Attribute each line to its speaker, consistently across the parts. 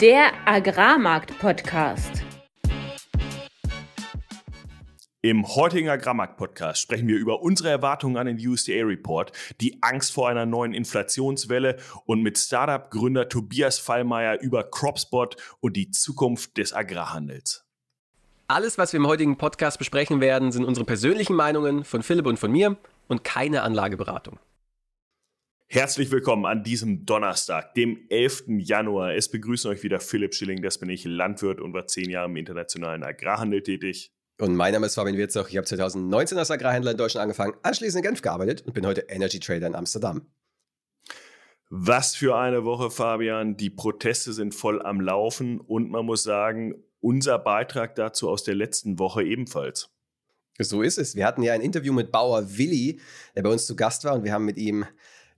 Speaker 1: der Agrarmarkt-Podcast.
Speaker 2: Im heutigen Agrarmarkt-Podcast sprechen wir über unsere Erwartungen an den USDA-Report, die Angst vor einer neuen Inflationswelle und mit Startup-Gründer Tobias Fallmeier über CropSpot und die Zukunft des Agrarhandels.
Speaker 3: Alles, was wir im heutigen Podcast besprechen werden, sind unsere persönlichen Meinungen von Philipp und von mir und keine Anlageberatung.
Speaker 2: Herzlich willkommen an diesem Donnerstag, dem 11. Januar. Es begrüßen euch wieder Philipp Schilling, das bin ich, Landwirt und war zehn Jahre im internationalen Agrarhandel tätig.
Speaker 3: Und mein Name ist Fabian Wirzog. Ich habe 2019 als Agrarhändler in Deutschland angefangen, anschließend in Genf gearbeitet und bin heute Energy Trader in Amsterdam.
Speaker 2: Was für eine Woche, Fabian. Die Proteste sind voll am Laufen und man muss sagen, unser Beitrag dazu aus der letzten Woche ebenfalls.
Speaker 3: So ist es. Wir hatten ja ein Interview mit Bauer Willi, der bei uns zu Gast war und wir haben mit ihm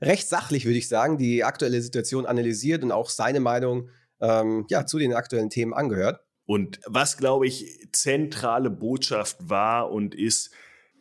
Speaker 3: recht sachlich, würde ich sagen, die aktuelle Situation analysiert und auch seine Meinung ähm, ja, zu den aktuellen Themen angehört.
Speaker 2: Und was, glaube ich, zentrale Botschaft war und ist,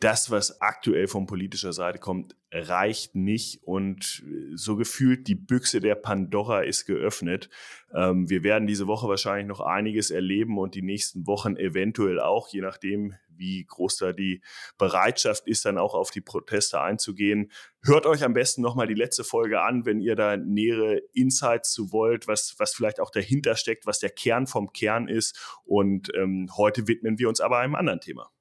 Speaker 2: das, was aktuell von politischer Seite kommt, reicht nicht und so gefühlt die Büchse der Pandora ist geöffnet. Ähm, wir werden diese Woche wahrscheinlich noch einiges erleben und die nächsten Wochen eventuell auch, je nachdem, wie groß da die Bereitschaft ist, dann auch auf die Proteste einzugehen. Hört euch am besten nochmal die letzte Folge an, wenn ihr da nähere Insights zu wollt, was, was vielleicht auch dahinter steckt, was der Kern vom Kern ist. Und ähm, heute widmen wir uns aber einem anderen Thema.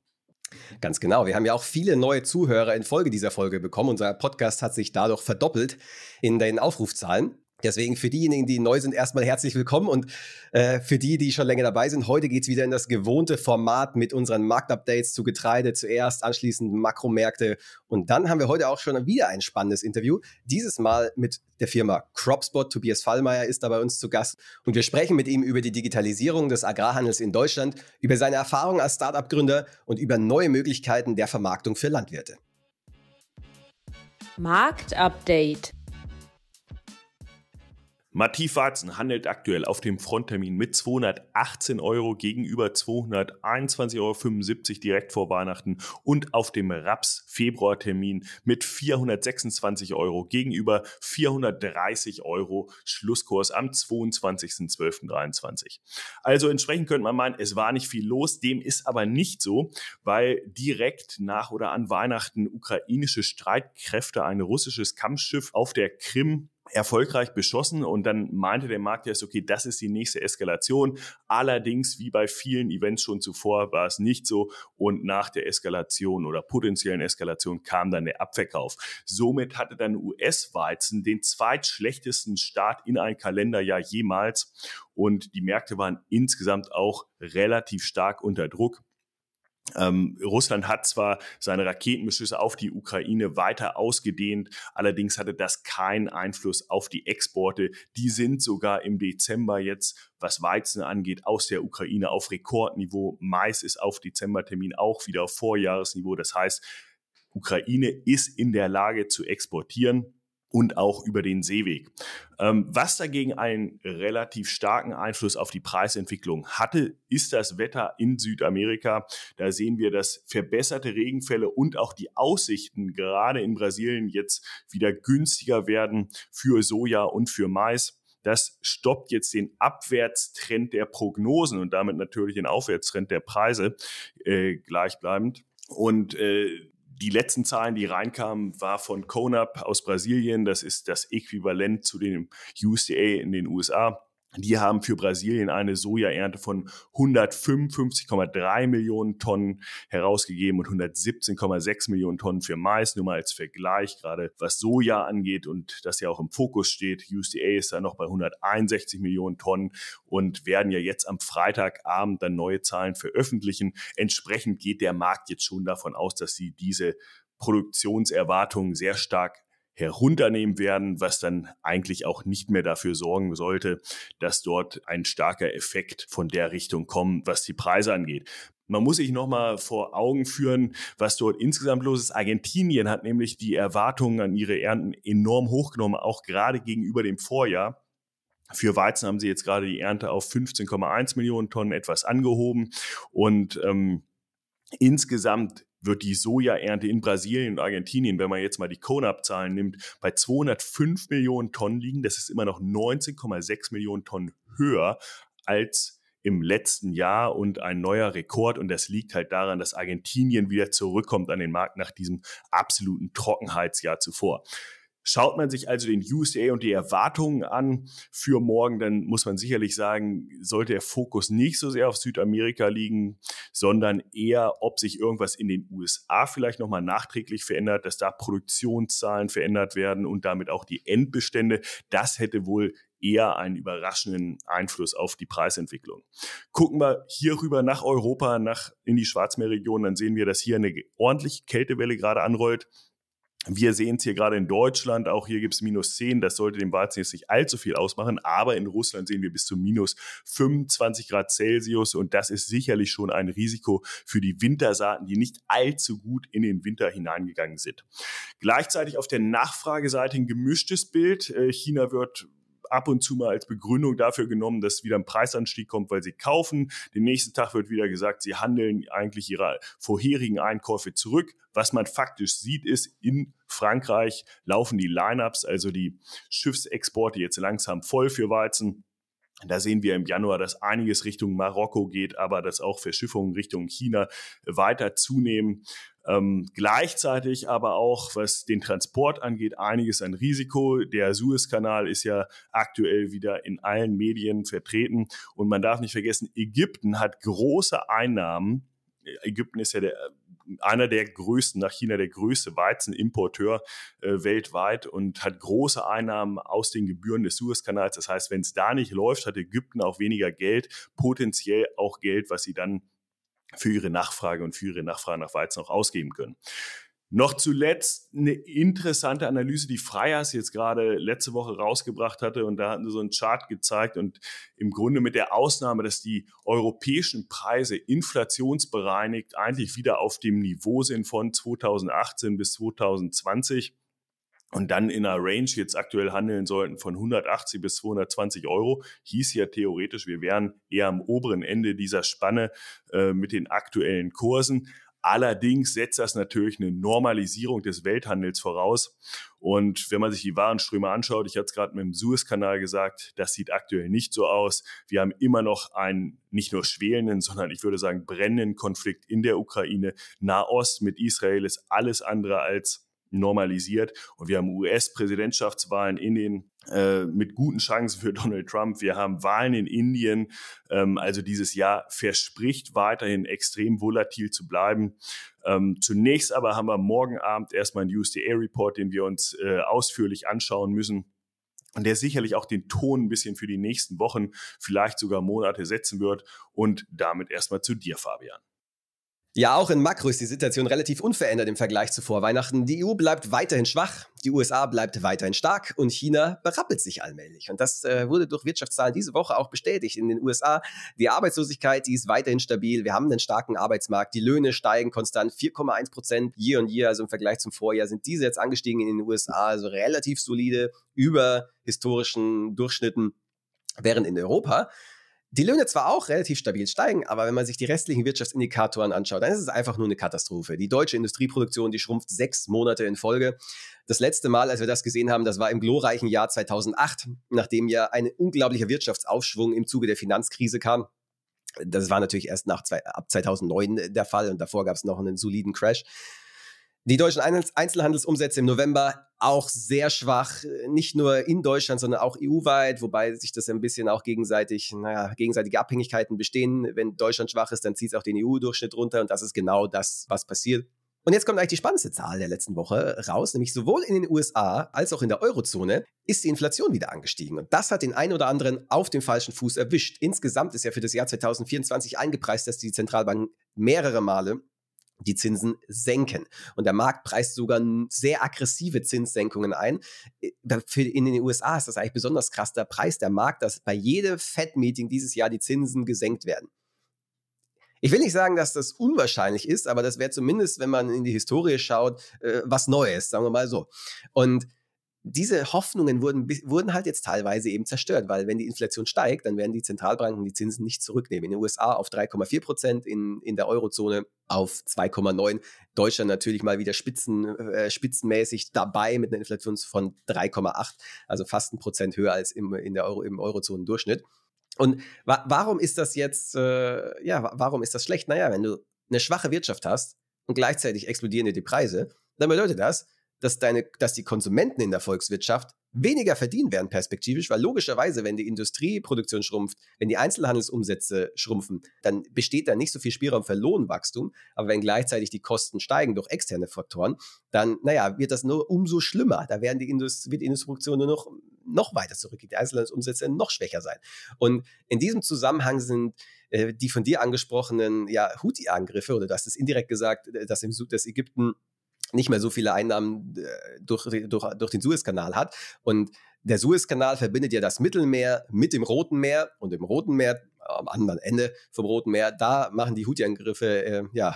Speaker 3: Ganz genau. Wir haben ja auch viele neue Zuhörer in Folge dieser Folge bekommen. Unser Podcast hat sich dadurch verdoppelt in den Aufrufzahlen. Deswegen für diejenigen, die neu sind, erstmal herzlich willkommen und äh, für die, die schon länger dabei sind, heute geht's wieder in das gewohnte Format mit unseren Marktupdates zu Getreide zuerst, anschließend Makromärkte und dann haben wir heute auch schon wieder ein spannendes Interview, dieses Mal mit der Firma CropSpot. Tobias Fallmeier ist da bei uns zu Gast und wir sprechen mit ihm über die Digitalisierung des Agrarhandels in Deutschland, über seine Erfahrungen als Startup-Gründer und über neue Möglichkeiten der Vermarktung für Landwirte.
Speaker 1: Marktupdate
Speaker 2: Mativ Weizen handelt aktuell auf dem Fronttermin mit 218 Euro gegenüber 221,75 Euro direkt vor Weihnachten und auf dem Raps Februartermin mit 426 Euro gegenüber 430 Euro Schlusskurs am 22.12.23. Also entsprechend könnte man meinen, es war nicht viel los, dem ist aber nicht so, weil direkt nach oder an Weihnachten ukrainische Streitkräfte ein russisches Kampfschiff auf der Krim erfolgreich beschossen und dann meinte der Markt erst, okay, das ist die nächste Eskalation. Allerdings, wie bei vielen Events schon zuvor, war es nicht so und nach der Eskalation oder potenziellen Eskalation kam dann der Abverkauf. Somit hatte dann US-Weizen den zweitschlechtesten Start in ein Kalenderjahr jemals und die Märkte waren insgesamt auch relativ stark unter Druck. Ähm, Russland hat zwar seine Raketenbeschüsse auf die Ukraine weiter ausgedehnt, allerdings hatte das keinen Einfluss auf die Exporte. Die sind sogar im Dezember jetzt, was Weizen angeht, aus der Ukraine auf Rekordniveau. Mais ist auf Dezembertermin auch wieder auf Vorjahresniveau. Das heißt, Ukraine ist in der Lage zu exportieren und auch über den Seeweg. Ähm, was dagegen einen relativ starken Einfluss auf die Preisentwicklung hatte, ist das Wetter in Südamerika. Da sehen wir, dass verbesserte Regenfälle und auch die Aussichten gerade in Brasilien jetzt wieder günstiger werden für Soja und für Mais. Das stoppt jetzt den Abwärtstrend der Prognosen und damit natürlich den Aufwärtstrend der Preise äh, gleichbleibend. Und äh, die letzten Zahlen, die reinkamen, war von CONAP aus Brasilien. Das ist das Äquivalent zu dem USDA in den USA. Die haben für Brasilien eine Sojaernte von 155,3 Millionen Tonnen herausgegeben und 117,6 Millionen Tonnen für Mais. Nur mal als Vergleich, gerade was Soja angeht und das ja auch im Fokus steht. USDA ist da noch bei 161 Millionen Tonnen und werden ja jetzt am Freitagabend dann neue Zahlen veröffentlichen. Entsprechend geht der Markt jetzt schon davon aus, dass sie diese Produktionserwartungen sehr stark herunternehmen werden, was dann eigentlich auch nicht mehr dafür sorgen sollte, dass dort ein starker Effekt von der Richtung kommt, was die Preise angeht. Man muss sich nochmal vor Augen führen, was dort insgesamt los ist. Argentinien hat nämlich die Erwartungen an ihre Ernten enorm hochgenommen, auch gerade gegenüber dem Vorjahr. Für Weizen haben sie jetzt gerade die Ernte auf 15,1 Millionen Tonnen etwas angehoben und ähm, insgesamt wird die Sojaernte in Brasilien und Argentinien, wenn man jetzt mal die CONAP-Zahlen nimmt, bei 205 Millionen Tonnen liegen. Das ist immer noch 19,6 Millionen Tonnen höher als im letzten Jahr und ein neuer Rekord. Und das liegt halt daran, dass Argentinien wieder zurückkommt an den Markt nach diesem absoluten Trockenheitsjahr zuvor. Schaut man sich also den USA und die Erwartungen an für morgen, dann muss man sicherlich sagen, sollte der Fokus nicht so sehr auf Südamerika liegen, sondern eher, ob sich irgendwas in den USA vielleicht nochmal nachträglich verändert, dass da Produktionszahlen verändert werden und damit auch die Endbestände. Das hätte wohl eher einen überraschenden Einfluss auf die Preisentwicklung. Gucken wir hier rüber nach Europa, nach in die Schwarzmeerregion, dann sehen wir, dass hier eine ordentliche Kältewelle gerade anrollt. Wir sehen es hier gerade in Deutschland, auch hier gibt es minus 10, das sollte dem Weizen jetzt nicht allzu viel ausmachen, aber in Russland sehen wir bis zu minus 25 Grad Celsius und das ist sicherlich schon ein Risiko für die Wintersaaten, die nicht allzu gut in den Winter hineingegangen sind. Gleichzeitig auf der Nachfrageseite ein gemischtes Bild. Äh, China wird ab und zu mal als Begründung dafür genommen, dass wieder ein Preisanstieg kommt, weil sie kaufen. Den nächsten Tag wird wieder gesagt, sie handeln eigentlich ihre vorherigen Einkäufe zurück. Was man faktisch sieht, ist, in Frankreich laufen die Lineups, also die Schiffsexporte jetzt langsam voll für Weizen. Da sehen wir im Januar, dass einiges Richtung Marokko geht, aber dass auch Verschiffungen Richtung China weiter zunehmen. Ähm, gleichzeitig aber auch, was den Transport angeht, einiges an Risiko. Der Suezkanal ist ja aktuell wieder in allen Medien vertreten. Und man darf nicht vergessen, Ägypten hat große Einnahmen. Ägypten ist ja der einer der größten, nach China der größte Weizenimporteur äh, weltweit und hat große Einnahmen aus den Gebühren des Suezkanals. Das heißt, wenn es da nicht läuft, hat Ägypten auch weniger Geld, potenziell auch Geld, was sie dann für ihre Nachfrage und für ihre Nachfrage nach Weizen auch ausgeben können. Noch zuletzt eine interessante Analyse, die Freiers jetzt gerade letzte Woche rausgebracht hatte. Und da hatten sie so einen Chart gezeigt. Und im Grunde mit der Ausnahme, dass die europäischen Preise inflationsbereinigt eigentlich wieder auf dem Niveau sind von 2018 bis 2020 und dann in einer Range jetzt aktuell handeln sollten von 180 bis 220 Euro, hieß ja theoretisch, wir wären eher am oberen Ende dieser Spanne äh, mit den aktuellen Kursen. Allerdings setzt das natürlich eine Normalisierung des Welthandels voraus. Und wenn man sich die Warenströme anschaut, ich hatte es gerade mit dem Suezkanal gesagt, das sieht aktuell nicht so aus. Wir haben immer noch einen nicht nur schwelenden, sondern ich würde sagen brennenden Konflikt in der Ukraine. Nahost mit Israel ist alles andere als normalisiert. Und wir haben US-Präsidentschaftswahlen in den äh, mit guten Chancen für Donald Trump. Wir haben Wahlen in Indien. Ähm, also dieses Jahr verspricht weiterhin extrem volatil zu bleiben. Ähm, zunächst aber haben wir morgen Abend erstmal einen USDA-Report, den wir uns äh, ausführlich anschauen müssen und der sicherlich auch den Ton ein bisschen für die nächsten Wochen, vielleicht sogar Monate setzen wird. Und damit erstmal zu dir, Fabian.
Speaker 3: Ja, auch in Makro ist die Situation relativ unverändert im Vergleich zu Vorweihnachten. Die EU bleibt weiterhin schwach, die USA bleibt weiterhin stark und China berappelt sich allmählich. Und das äh, wurde durch Wirtschaftszahlen diese Woche auch bestätigt. In den USA, die Arbeitslosigkeit, die ist weiterhin stabil. Wir haben einen starken Arbeitsmarkt. Die Löhne steigen konstant 4,1 Prozent year on year. Also im Vergleich zum Vorjahr sind diese jetzt angestiegen in den USA. Also relativ solide über historischen Durchschnitten. Während in Europa die Löhne zwar auch relativ stabil steigen, aber wenn man sich die restlichen Wirtschaftsindikatoren anschaut, dann ist es einfach nur eine Katastrophe. Die deutsche Industrieproduktion, die schrumpft sechs Monate in Folge. Das letzte Mal, als wir das gesehen haben, das war im glorreichen Jahr 2008, nachdem ja ein unglaublicher Wirtschaftsaufschwung im Zuge der Finanzkrise kam. Das war natürlich erst nach zwei, ab 2009 der Fall und davor gab es noch einen soliden Crash. Die deutschen Einzelhandelsumsätze im November auch sehr schwach, nicht nur in Deutschland, sondern auch EU-weit, wobei sich das ein bisschen auch gegenseitig, naja, gegenseitige Abhängigkeiten bestehen. Wenn Deutschland schwach ist, dann zieht es auch den EU-Durchschnitt runter und das ist genau das, was passiert. Und jetzt kommt eigentlich die spannendste Zahl der letzten Woche raus, nämlich sowohl in den USA als auch in der Eurozone ist die Inflation wieder angestiegen. Und das hat den einen oder anderen auf dem falschen Fuß erwischt. Insgesamt ist ja für das Jahr 2024 eingepreist, dass die Zentralbanken mehrere Male die Zinsen senken. Und der Markt preist sogar sehr aggressive Zinssenkungen ein. Äh, in den USA ist das eigentlich besonders krass. Da preist der Markt, dass bei jedem Fed-Meeting dieses Jahr die Zinsen gesenkt werden. Ich will nicht sagen, dass das unwahrscheinlich ist, aber das wäre zumindest, wenn man in die Historie schaut, äh, was Neues, sagen wir mal so. Und diese Hoffnungen wurden, wurden halt jetzt teilweise eben zerstört, weil wenn die Inflation steigt, dann werden die Zentralbanken die Zinsen nicht zurücknehmen. In den USA auf 3,4 Prozent, in, in der Eurozone auf 2,9. Deutschland natürlich mal wieder spitzen, äh, spitzenmäßig dabei mit einer Inflation von 3,8, also fast ein Prozent höher als im, in der Euro, im Eurozonendurchschnitt. Und wa warum ist das jetzt, äh, ja, warum ist das schlecht? Naja, wenn du eine schwache Wirtschaft hast und gleichzeitig explodieren dir die Preise, dann bedeutet das, dass, deine, dass die Konsumenten in der Volkswirtschaft weniger verdienen werden perspektivisch, weil logischerweise, wenn die Industrieproduktion schrumpft, wenn die Einzelhandelsumsätze schrumpfen, dann besteht da nicht so viel Spielraum für Lohnwachstum. Aber wenn gleichzeitig die Kosten steigen durch externe Faktoren, dann, naja, wird das nur umso schlimmer. Da werden die Indust wird die Industrieproduktion nur noch, noch weiter zurückgehen, die Einzelhandelsumsätze noch schwächer sein. Und in diesem Zusammenhang sind äh, die von dir angesprochenen ja, Houthi-Angriffe, oder du hast es indirekt gesagt, äh, dass, im, dass Ägypten nicht mehr so viele Einnahmen äh, durch, durch, durch den Suezkanal hat. Und der Suezkanal verbindet ja das Mittelmeer mit dem Roten Meer und im Roten Meer, am anderen Ende vom Roten Meer, da machen die Houthi-Angriffe, äh, ja,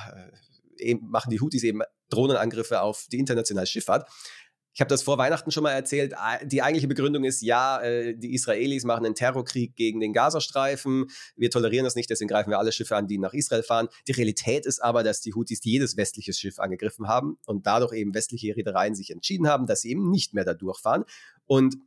Speaker 3: äh, eben, machen die Houthis eben Drohnenangriffe auf die internationale Schifffahrt. Ich habe das vor Weihnachten schon mal erzählt. Die eigentliche Begründung ist, ja, äh, die Israelis machen einen Terrorkrieg gegen den Gazastreifen. Wir tolerieren das nicht, deswegen greifen wir alle Schiffe an, die nach Israel fahren. Die Realität ist aber, dass die Houthis jedes westliche Schiff angegriffen haben und dadurch eben westliche Reedereien sich entschieden haben, dass sie eben nicht mehr da durchfahren. Und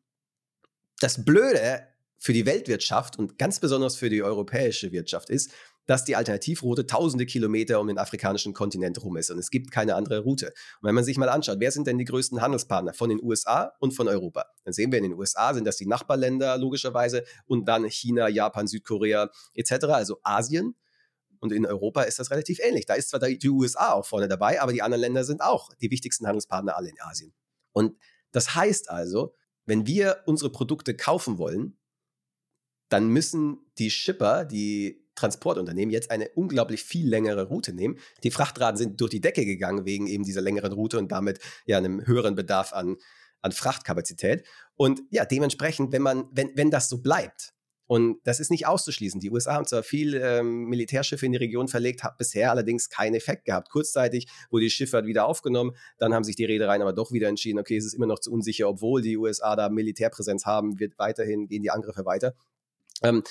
Speaker 3: das Blöde für die Weltwirtschaft und ganz besonders für die europäische Wirtschaft ist, dass die Alternativroute tausende Kilometer um den afrikanischen Kontinent rum ist und es gibt keine andere Route. Und wenn man sich mal anschaut, wer sind denn die größten Handelspartner von den USA und von Europa? Dann sehen wir in den USA sind das die Nachbarländer logischerweise und dann China, Japan, Südkorea etc., also Asien. Und in Europa ist das relativ ähnlich. Da ist zwar die USA auch vorne dabei, aber die anderen Länder sind auch die wichtigsten Handelspartner alle in Asien. Und das heißt also, wenn wir unsere Produkte kaufen wollen, dann müssen die Shipper, die Transportunternehmen jetzt eine unglaublich viel längere Route nehmen. Die Frachtraten sind durch die Decke gegangen wegen eben dieser längeren Route und damit ja einem höheren Bedarf an, an Frachtkapazität. Und ja, dementsprechend, wenn man, wenn, wenn das so bleibt, und das ist nicht auszuschließen. Die USA haben zwar viel ähm, Militärschiffe in die Region verlegt, hat bisher allerdings keinen Effekt gehabt. Kurzzeitig wurde die Schifffahrt wieder aufgenommen, dann haben sich die Reedereien aber doch wieder entschieden, okay, es ist immer noch zu unsicher, obwohl die USA da Militärpräsenz haben, wird weiterhin, gehen die Angriffe weiter. Ähm,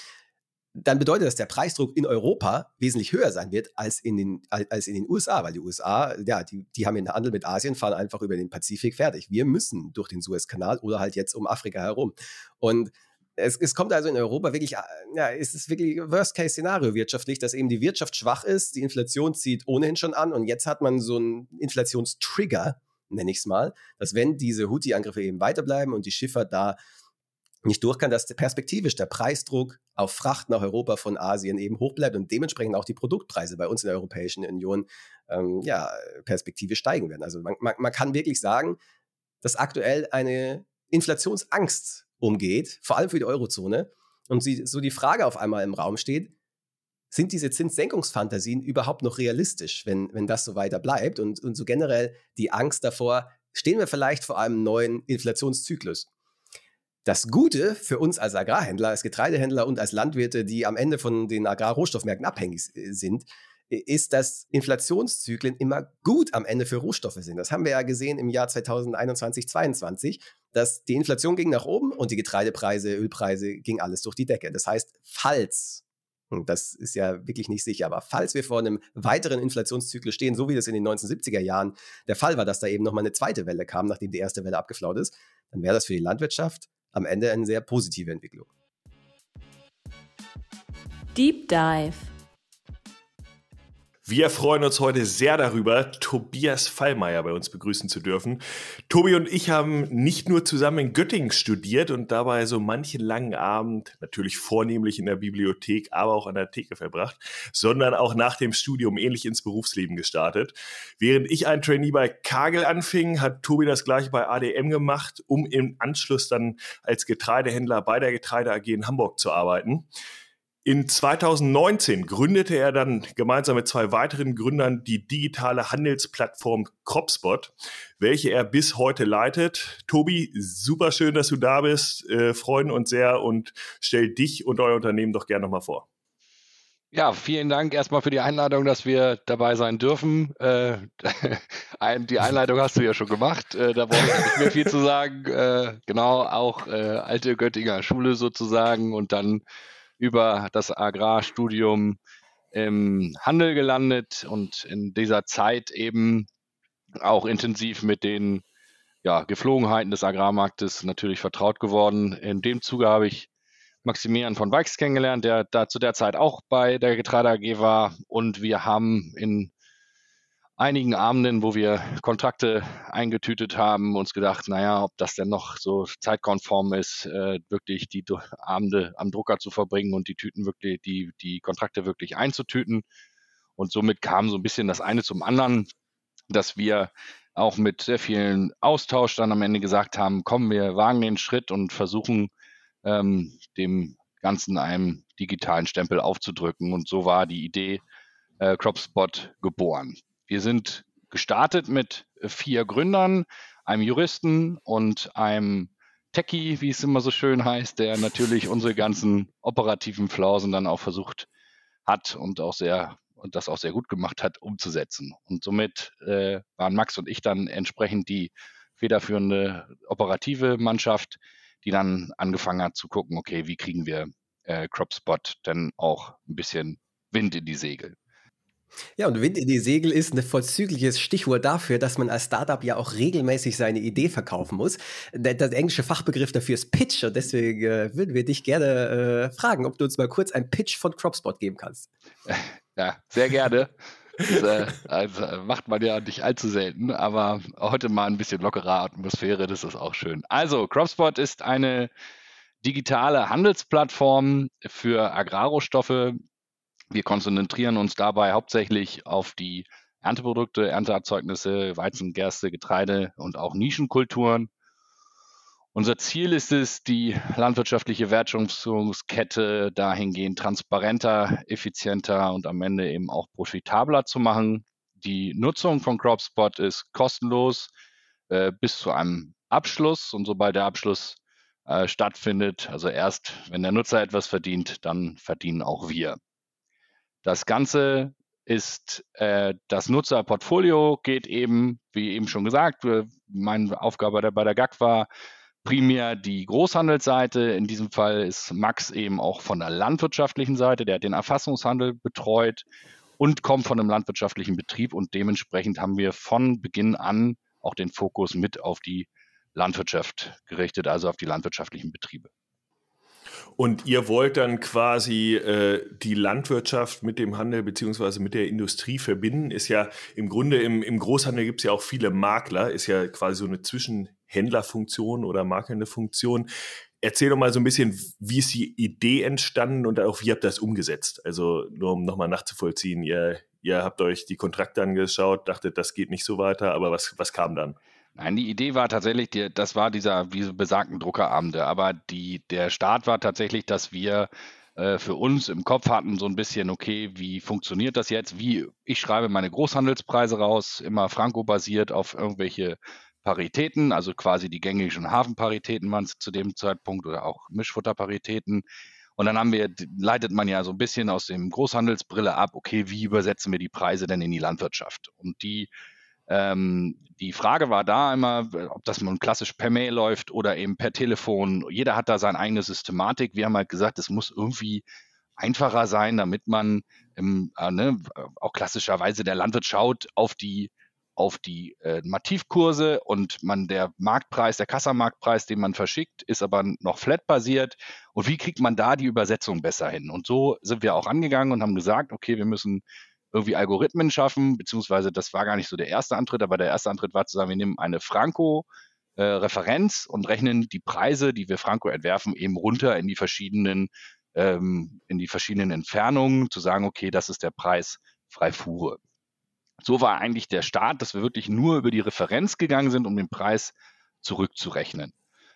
Speaker 3: dann bedeutet das, der Preisdruck in Europa wesentlich höher sein wird als in den, als in den USA, weil die USA, ja, die, die haben den Handel mit Asien, fahren einfach über den Pazifik fertig. Wir müssen durch den Suezkanal oder halt jetzt um Afrika herum. Und es, es kommt also in Europa wirklich, ja, es ist wirklich Worst-Case-Szenario wirtschaftlich, dass eben die Wirtschaft schwach ist, die Inflation zieht ohnehin schon an und jetzt hat man so einen Inflationstrigger, nenne ich es mal, dass wenn diese Houthi-Angriffe eben weiterbleiben und die Schifffahrt da nicht durch kann, dass perspektivisch der Preisdruck auf Fracht nach Europa von Asien eben hoch bleibt und dementsprechend auch die Produktpreise bei uns in der Europäischen Union ähm, ja, perspektivisch steigen werden. Also man, man, man kann wirklich sagen, dass aktuell eine Inflationsangst umgeht, vor allem für die Eurozone. Und sie, so die Frage auf einmal im Raum steht, sind diese Zinssenkungsfantasien überhaupt noch realistisch, wenn, wenn das so weiter bleibt? Und, und so generell die Angst davor, stehen wir vielleicht vor einem neuen Inflationszyklus? Das Gute für uns als Agrarhändler, als Getreidehändler und als Landwirte, die am Ende von den Agrarrohstoffmärkten abhängig äh, sind, ist, dass Inflationszyklen immer gut am Ende für Rohstoffe sind. Das haben wir ja gesehen im Jahr 2021, 2022, dass die Inflation ging nach oben und die Getreidepreise, Ölpreise, ging alles durch die Decke. Das heißt, falls, und das ist ja wirklich nicht sicher, aber falls wir vor einem weiteren Inflationszyklus stehen, so wie das in den 1970er Jahren der Fall war, dass da eben nochmal eine zweite Welle kam, nachdem die erste Welle abgeflaut ist, dann wäre das für die Landwirtschaft am Ende eine sehr positive Entwicklung.
Speaker 1: Deep Dive
Speaker 2: wir freuen uns heute sehr darüber, Tobias Fallmeier bei uns begrüßen zu dürfen. Tobi und ich haben nicht nur zusammen in Göttingen studiert und dabei so manchen langen Abend, natürlich vornehmlich in der Bibliothek, aber auch an der Theke verbracht, sondern auch nach dem Studium ähnlich ins Berufsleben gestartet. Während ich ein Trainee bei Kagel anfing, hat Tobi das gleiche bei ADM gemacht, um im Anschluss dann als Getreidehändler bei der Getreide AG in Hamburg zu arbeiten. In 2019 gründete er dann gemeinsam mit zwei weiteren Gründern die digitale Handelsplattform Cropspot, welche er bis heute leitet. Tobi, super schön, dass du da bist. Äh, freuen uns sehr und stell dich und euer Unternehmen doch gerne nochmal vor.
Speaker 4: Ja, vielen Dank erstmal für die Einladung, dass wir dabei sein dürfen. Äh, die Einleitung hast du ja schon gemacht, äh, da brauche ich nicht mehr viel zu sagen. Äh, genau, auch äh, alte Göttinger Schule sozusagen und dann über das Agrarstudium im Handel gelandet und in dieser Zeit eben auch intensiv mit den ja, Geflogenheiten des Agrarmarktes natürlich vertraut geworden. In dem Zuge habe ich Maximilian von Weix kennengelernt, der da zu der Zeit auch bei der Getreide AG war. Und wir haben in einigen Abenden, wo wir Kontrakte eingetütet haben, uns gedacht, naja, ob das denn noch so zeitkonform ist, äh, wirklich die Abende am Drucker zu verbringen und die Tüten wirklich, die, die Kontrakte wirklich einzutüten. Und somit kam so ein bisschen das eine zum anderen, dass wir auch mit sehr vielen Austausch dann am Ende gesagt haben, komm, wir wagen den Schritt und versuchen ähm, dem Ganzen einen digitalen Stempel aufzudrücken. Und so war die Idee äh, CropSpot geboren. Wir sind gestartet mit vier Gründern, einem Juristen und einem Techie, wie es immer so schön heißt, der natürlich unsere ganzen operativen Flausen dann auch versucht hat und auch sehr und das auch sehr gut gemacht hat, umzusetzen. Und somit äh, waren Max und ich dann entsprechend die federführende operative Mannschaft, die dann angefangen hat zu gucken, okay, wie kriegen wir äh, CropSpot denn auch ein bisschen Wind in die Segel.
Speaker 3: Ja, und Wind in die Segel ist ein vorzügliches Stichwort dafür, dass man als Startup ja auch regelmäßig seine Idee verkaufen muss. Der, der englische Fachbegriff dafür ist Pitch und deswegen äh, würden wir dich gerne äh, fragen, ob du uns mal kurz einen Pitch von CropSpot geben kannst.
Speaker 4: Ja, sehr gerne. Das, äh, also, macht man ja nicht allzu selten, aber heute mal ein bisschen lockerer Atmosphäre, das ist auch schön. Also, CropSpot ist eine digitale Handelsplattform für Agrarrohstoffe, wir konzentrieren uns dabei hauptsächlich auf die Ernteprodukte, Ernteerzeugnisse, Weizen, Gerste, Getreide und auch Nischenkulturen. Unser Ziel ist es, die landwirtschaftliche Wertschöpfungskette dahingehend transparenter, effizienter und am Ende eben auch profitabler zu machen. Die Nutzung von CropSpot ist kostenlos äh, bis zu einem Abschluss und sobald der Abschluss äh, stattfindet, also erst wenn der Nutzer etwas verdient, dann verdienen auch wir. Das Ganze ist äh, das Nutzerportfolio geht eben, wie eben schon gesagt, meine Aufgabe bei der GAG war primär die Großhandelsseite. In diesem Fall ist Max eben auch von der landwirtschaftlichen Seite, der hat den Erfassungshandel betreut und kommt von einem landwirtschaftlichen Betrieb und dementsprechend haben wir von Beginn an auch den Fokus mit auf die Landwirtschaft gerichtet, also auf die landwirtschaftlichen Betriebe.
Speaker 2: Und ihr wollt dann quasi äh, die Landwirtschaft mit dem Handel beziehungsweise mit der Industrie verbinden. Ist ja im Grunde im, im Großhandel gibt es ja auch viele Makler, ist ja quasi so eine Zwischenhändlerfunktion oder makelnde Funktion. Erzähl doch mal so ein bisschen, wie ist die Idee entstanden und auch wie habt ihr das umgesetzt? Also nur um nochmal nachzuvollziehen, ihr, ihr habt euch die Kontrakte angeschaut, dachtet, das geht nicht so weiter, aber was, was kam dann?
Speaker 4: Nein, die Idee war tatsächlich, das war dieser, wie besagten Druckerabende, aber die, der Start war tatsächlich, dass wir äh, für uns im Kopf hatten, so ein bisschen, okay, wie funktioniert das jetzt? Wie, ich schreibe meine Großhandelspreise raus, immer Franco-basiert auf irgendwelche Paritäten, also quasi die gängigen Hafenparitäten waren es zu dem Zeitpunkt oder auch Mischfutterparitäten. Und dann haben wir, leitet man ja so ein bisschen aus dem Großhandelsbrille ab, okay, wie übersetzen wir die Preise denn in die Landwirtschaft? Und die ähm, die Frage war da immer, ob das nun klassisch per Mail läuft oder eben per Telefon. Jeder hat da seine eigene Systematik. Wir haben halt gesagt, es muss irgendwie einfacher sein, damit man ähm, äh, ne, auch klassischerweise der Landwirt schaut auf die auf die äh, Mativkurse und man der Marktpreis, der Kassamarktpreis, den man verschickt, ist aber noch flat basiert. Und wie kriegt man da die Übersetzung besser hin? Und so sind wir auch angegangen und haben gesagt, okay, wir müssen irgendwie Algorithmen schaffen, beziehungsweise das war gar nicht so der erste Antritt, aber der erste Antritt war zu sagen, wir nehmen eine Franco-Referenz äh, und rechnen die Preise, die wir Franco entwerfen, eben runter in die verschiedenen, ähm, in die verschiedenen Entfernungen, zu sagen, okay, das ist der Preis frei Fuhre. So war eigentlich der Start, dass wir wirklich nur über die Referenz gegangen sind, um den Preis zurückzurechnen.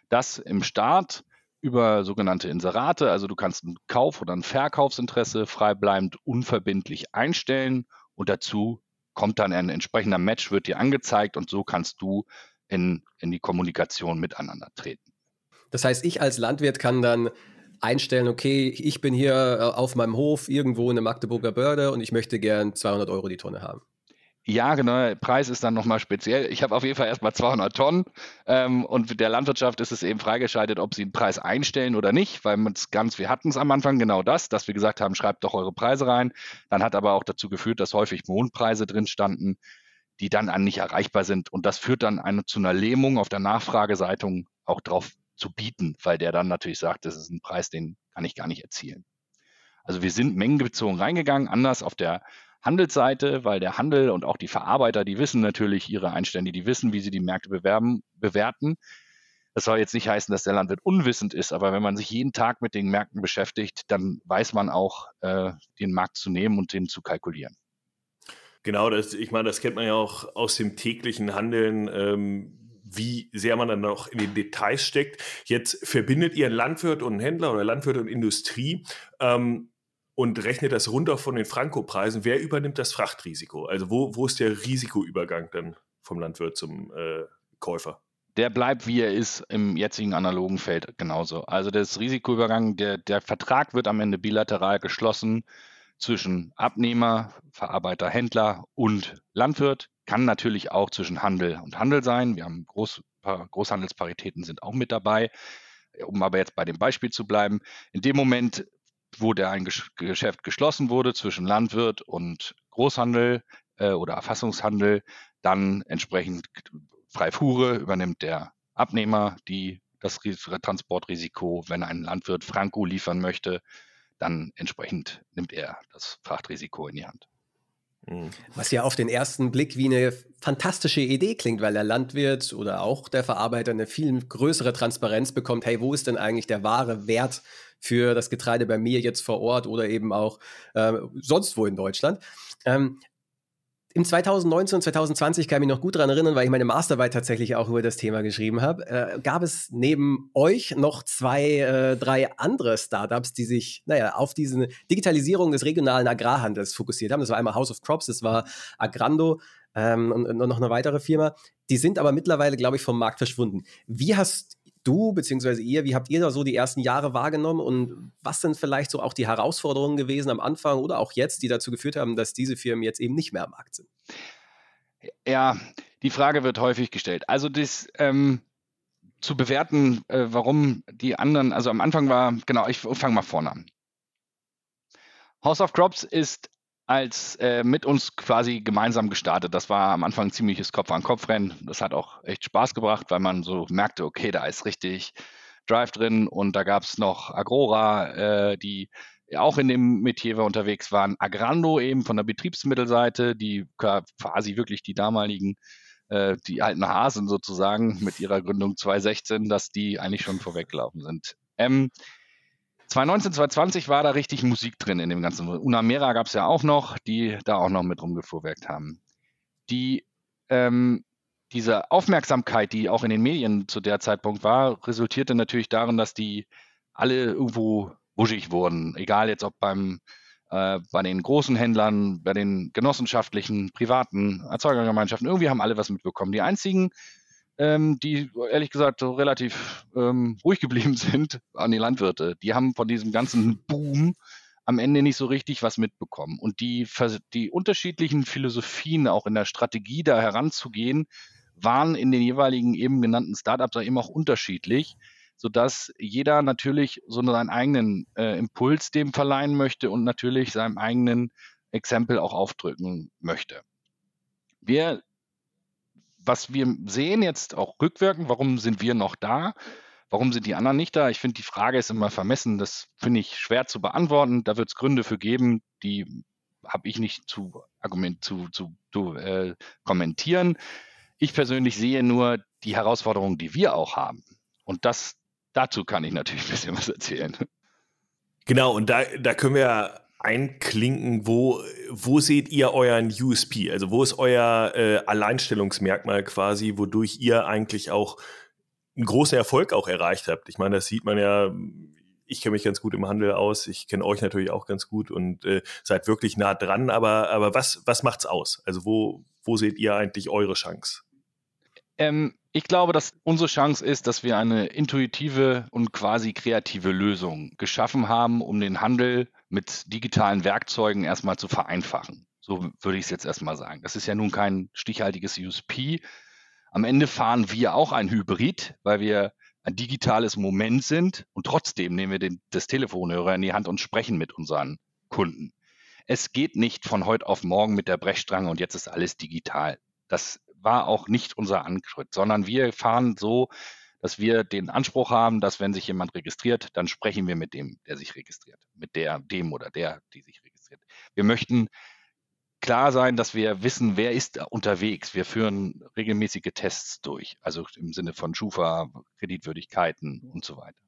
Speaker 4: Das im Start über sogenannte Inserate. Also du kannst ein Kauf- oder ein Verkaufsinteresse freibleibend unverbindlich einstellen und dazu kommt dann ein entsprechender Match, wird dir angezeigt und so kannst du in, in die Kommunikation miteinander treten.
Speaker 3: Das heißt, ich als Landwirt kann dann einstellen, okay, ich bin hier äh, auf meinem Hof irgendwo in der Magdeburger Börde und ich möchte gern 200 Euro die Tonne haben.
Speaker 4: Ja, genau. Preis ist dann nochmal speziell. Ich habe auf jeden Fall erstmal 200 Tonnen ähm, und der Landwirtschaft ist es eben freigeschaltet, ob sie einen Preis einstellen oder nicht, weil es ganz, wir hatten es am Anfang genau das, dass wir gesagt haben, schreibt doch eure Preise rein. Dann hat aber auch dazu geführt, dass häufig Mondpreise drin standen, die dann an nicht erreichbar sind und das führt dann eine, zu einer Lähmung auf der Nachfrageseite auch drauf zu bieten, weil der dann natürlich sagt, das ist ein Preis, den kann ich gar nicht erzielen. Also wir sind mengenbezogen reingegangen, anders auf der Handelsseite, weil der Handel und auch die Verarbeiter, die wissen natürlich ihre Einstände, die wissen, wie sie die Märkte bewerben, bewerten. Das soll jetzt nicht heißen, dass der Landwirt unwissend ist, aber wenn man sich jeden Tag mit den Märkten beschäftigt, dann weiß man auch, äh, den Markt zu nehmen und den zu kalkulieren.
Speaker 2: Genau, das, ich meine, das kennt man ja auch aus dem täglichen Handeln. Ähm wie sehr man dann noch in den Details steckt. Jetzt verbindet ihr einen Landwirt und einen Händler oder Landwirt und Industrie ähm, und rechnet das runter von den Frankopreisen. Wer übernimmt das Frachtrisiko? Also wo, wo ist der Risikoübergang dann vom Landwirt zum äh, Käufer?
Speaker 4: der bleibt, wie er ist, im jetzigen analogen Feld genauso. Also das Risikoübergang, der, der Vertrag wird am Ende bilateral geschlossen zwischen Abnehmer, Verarbeiter, Händler und Landwirt. Kann natürlich auch zwischen Handel und Handel sein. Wir haben Groß, Großhandelsparitäten sind auch mit dabei. Um aber jetzt bei dem Beispiel zu bleiben, in dem Moment, wo der ein Geschäft geschlossen wurde zwischen Landwirt und Großhandel äh, oder Erfassungshandel, dann entsprechend frei Fuhre übernimmt der Abnehmer die, das Transportrisiko. Wenn ein Landwirt Franco liefern möchte, dann entsprechend nimmt er das Frachtrisiko in die Hand.
Speaker 3: Mhm. Was ja auf den ersten Blick wie eine fantastische Idee klingt, weil der Landwirt oder auch der Verarbeiter eine viel größere Transparenz bekommt. Hey, wo ist denn eigentlich der wahre Wert für das Getreide bei mir jetzt vor Ort oder eben auch äh, sonst wo in Deutschland? Ähm, im 2019 und 2020 kann ich mich noch gut daran erinnern, weil ich meine Masterarbeit tatsächlich auch über das Thema geschrieben habe. Äh, gab es neben euch noch zwei, äh, drei andere Startups, die sich, naja, auf diese Digitalisierung des regionalen Agrarhandels fokussiert haben. Das war einmal House of Crops, das war Agrando ähm, und, und noch eine weitere Firma. Die sind aber mittlerweile, glaube ich, vom Markt verschwunden. Wie hast du bzw. ihr, wie habt ihr da so die ersten Jahre wahrgenommen und was sind vielleicht so auch die Herausforderungen gewesen am Anfang oder auch jetzt, die dazu geführt haben, dass diese Firmen jetzt eben nicht mehr am Markt sind?
Speaker 4: Ja, die Frage wird häufig gestellt. Also das ähm, zu bewerten, äh, warum die anderen, also am Anfang war, genau, ich fange mal vorne an. House of Crops ist als äh, mit uns quasi gemeinsam gestartet. Das war am Anfang ein ziemliches Kopf-an-Kopf-Rennen. Das hat auch echt Spaß gebracht, weil man so merkte, okay, da ist richtig Drive drin und da gab es noch Agrora, äh, die auch in dem Metier unterwegs waren. Agrando eben von der Betriebsmittelseite, die quasi wirklich die damaligen, äh, die alten Hasen sozusagen mit ihrer Gründung 2016, dass die eigentlich schon vorweggelaufen sind. Ähm, 2019, 2020 war da richtig Musik drin in dem ganzen. Unamera gab es ja auch noch, die da auch noch mit rumgefuhrwerkt haben. Die, ähm, diese Aufmerksamkeit, die auch in den Medien zu der Zeitpunkt war, resultierte natürlich darin, dass die alle irgendwo wuschig wurden. Egal jetzt ob beim, äh, bei den großen Händlern, bei den genossenschaftlichen, privaten Erzeugergemeinschaften. Irgendwie haben alle was mitbekommen. Die einzigen, ähm, die ehrlich gesagt so relativ ähm, ruhig geblieben sind an die Landwirte. Die haben von diesem ganzen Boom am Ende nicht so richtig was mitbekommen. Und die, die unterschiedlichen Philosophien auch in der Strategie da heranzugehen, waren in den jeweiligen eben genannten Startups eben auch unterschiedlich, sodass jeder natürlich so seinen eigenen äh, Impuls dem verleihen möchte und natürlich seinem eigenen Exempel auch aufdrücken möchte. Wir was wir sehen jetzt auch rückwirkend, warum sind wir noch da? Warum sind die anderen nicht da? Ich finde, die Frage ist immer vermessen. Das finde ich schwer zu beantworten. Da wird es Gründe für geben, die habe ich nicht zu, Argument, zu, zu, zu äh, kommentieren. Ich persönlich sehe nur die Herausforderungen, die wir auch haben. Und das, dazu kann ich natürlich ein bisschen was erzählen.
Speaker 2: Genau, und da, da können wir einklinken, wo, wo seht ihr euren USP? Also wo ist euer äh, Alleinstellungsmerkmal quasi, wodurch ihr eigentlich auch einen großen Erfolg auch erreicht habt? Ich meine, das sieht man ja, ich kenne mich ganz gut im Handel aus, ich kenne euch natürlich auch ganz gut und äh, seid wirklich nah dran, aber, aber was, was macht's aus? Also wo, wo seht ihr eigentlich eure Chance?
Speaker 4: Ähm, ich glaube, dass unsere Chance ist, dass wir eine intuitive und quasi kreative Lösung geschaffen haben, um den Handel mit digitalen Werkzeugen erstmal zu vereinfachen. So würde ich es jetzt erstmal sagen. Das ist ja nun kein stichhaltiges USP. Am Ende fahren wir auch ein Hybrid, weil wir ein digitales Moment sind und trotzdem nehmen wir den, das Telefonhörer in die Hand und sprechen mit unseren Kunden. Es geht nicht von heute auf morgen mit der Brechstange und jetzt ist alles digital. Das war auch nicht unser Antritt, sondern wir fahren so, dass wir den Anspruch haben, dass wenn sich jemand registriert, dann sprechen wir mit dem, der sich registriert, mit der, dem oder der, die sich registriert. Wir möchten klar sein, dass wir wissen, wer ist unterwegs. Wir führen regelmäßige Tests durch, also im Sinne von Schufa, Kreditwürdigkeiten und so weiter.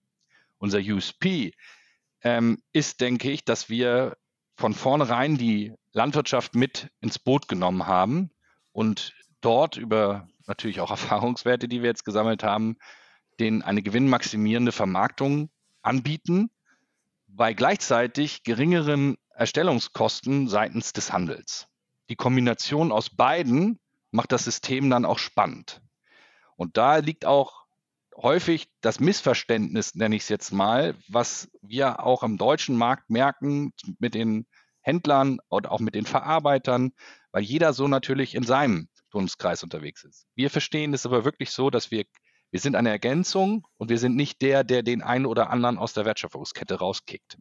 Speaker 4: Unser USP ähm, ist, denke ich, dass wir von vornherein die Landwirtschaft mit ins Boot genommen haben und dort über natürlich auch Erfahrungswerte, die wir jetzt gesammelt haben, denen eine gewinnmaximierende Vermarktung anbieten, bei gleichzeitig geringeren Erstellungskosten seitens des Handels. Die Kombination aus beiden macht das System dann auch spannend. Und da liegt auch häufig das Missverständnis, nenne ich es jetzt mal, was wir auch im deutschen Markt merken mit den Händlern und auch mit den Verarbeitern, weil jeder so natürlich in seinem Dunstkreis unterwegs ist. Wir verstehen es aber wirklich so, dass wir, wir sind eine Ergänzung und wir sind nicht der, der den einen oder anderen aus der Wertschöpfungskette rauskickt.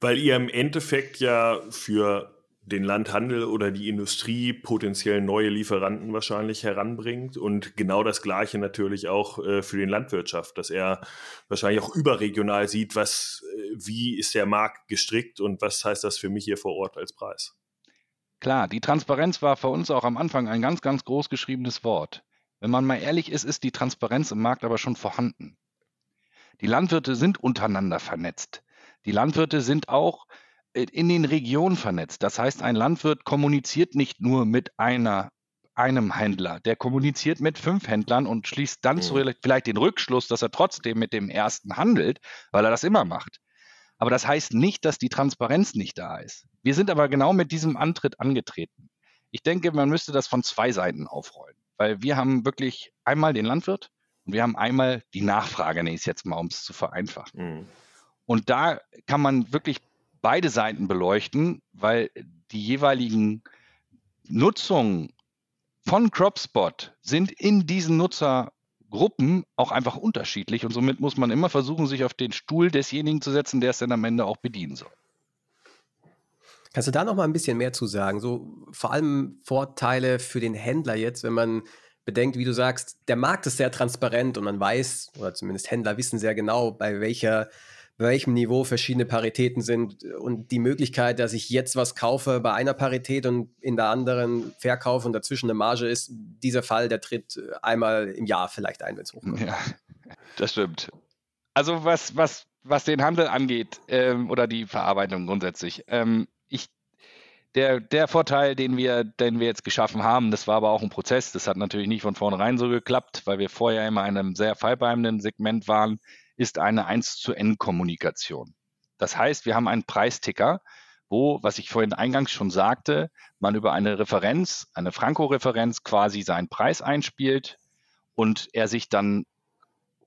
Speaker 2: Weil ihr im Endeffekt ja für den Landhandel oder die Industrie potenziell neue Lieferanten wahrscheinlich heranbringt und genau das Gleiche natürlich auch äh, für den Landwirtschaft, dass er wahrscheinlich auch überregional sieht, was, äh, wie ist der Markt gestrickt und was heißt das für mich hier vor Ort als Preis.
Speaker 4: Klar, die Transparenz war für uns auch am Anfang ein ganz, ganz groß geschriebenes Wort. Wenn man mal ehrlich ist, ist die Transparenz im Markt aber schon vorhanden. Die Landwirte sind untereinander vernetzt. Die Landwirte sind auch in den Regionen vernetzt. Das heißt, ein Landwirt kommuniziert nicht nur mit einer einem Händler, der kommuniziert mit fünf Händlern und schließt dann mhm. vielleicht den Rückschluss, dass er trotzdem mit dem ersten handelt, weil er das immer macht. Aber das heißt nicht, dass die Transparenz nicht da ist. Wir sind aber genau mit diesem Antritt angetreten. Ich denke, man müsste das von zwei Seiten aufrollen, weil wir haben wirklich einmal den Landwirt und wir haben einmal die Nachfrage, nenne ich es jetzt mal, um es zu vereinfachen. Mhm. Und da kann man wirklich beide Seiten beleuchten, weil die jeweiligen Nutzungen von CropSpot sind in diesen Nutzergruppen auch einfach unterschiedlich und somit muss man immer versuchen, sich auf den Stuhl desjenigen zu setzen, der es dann am Ende auch bedienen soll.
Speaker 3: Kannst du da noch mal ein bisschen mehr zu sagen? So vor allem Vorteile für den Händler jetzt, wenn man bedenkt, wie du sagst, der Markt ist sehr transparent und man weiß, oder zumindest Händler wissen sehr genau, bei welcher bei welchem Niveau verschiedene Paritäten sind und die Möglichkeit, dass ich jetzt was kaufe bei einer Parität und in der anderen verkaufe und dazwischen eine Marge ist, dieser Fall, der tritt einmal im Jahr vielleicht ein, wenn es hochkommt.
Speaker 4: Ja, das stimmt. Also was, was, was den Handel angeht ähm, oder die Verarbeitung grundsätzlich, ähm, der, der Vorteil, den wir, den wir jetzt geschaffen haben, das war aber auch ein Prozess, das hat natürlich nicht von vornherein so geklappt, weil wir vorher immer in einem sehr fallbleibenden Segment waren, ist eine 1 zu N Kommunikation. Das heißt, wir haben einen Preisticker, wo, was ich vorhin eingangs schon sagte, man über eine Referenz, eine Franco-Referenz quasi seinen Preis einspielt und er sich dann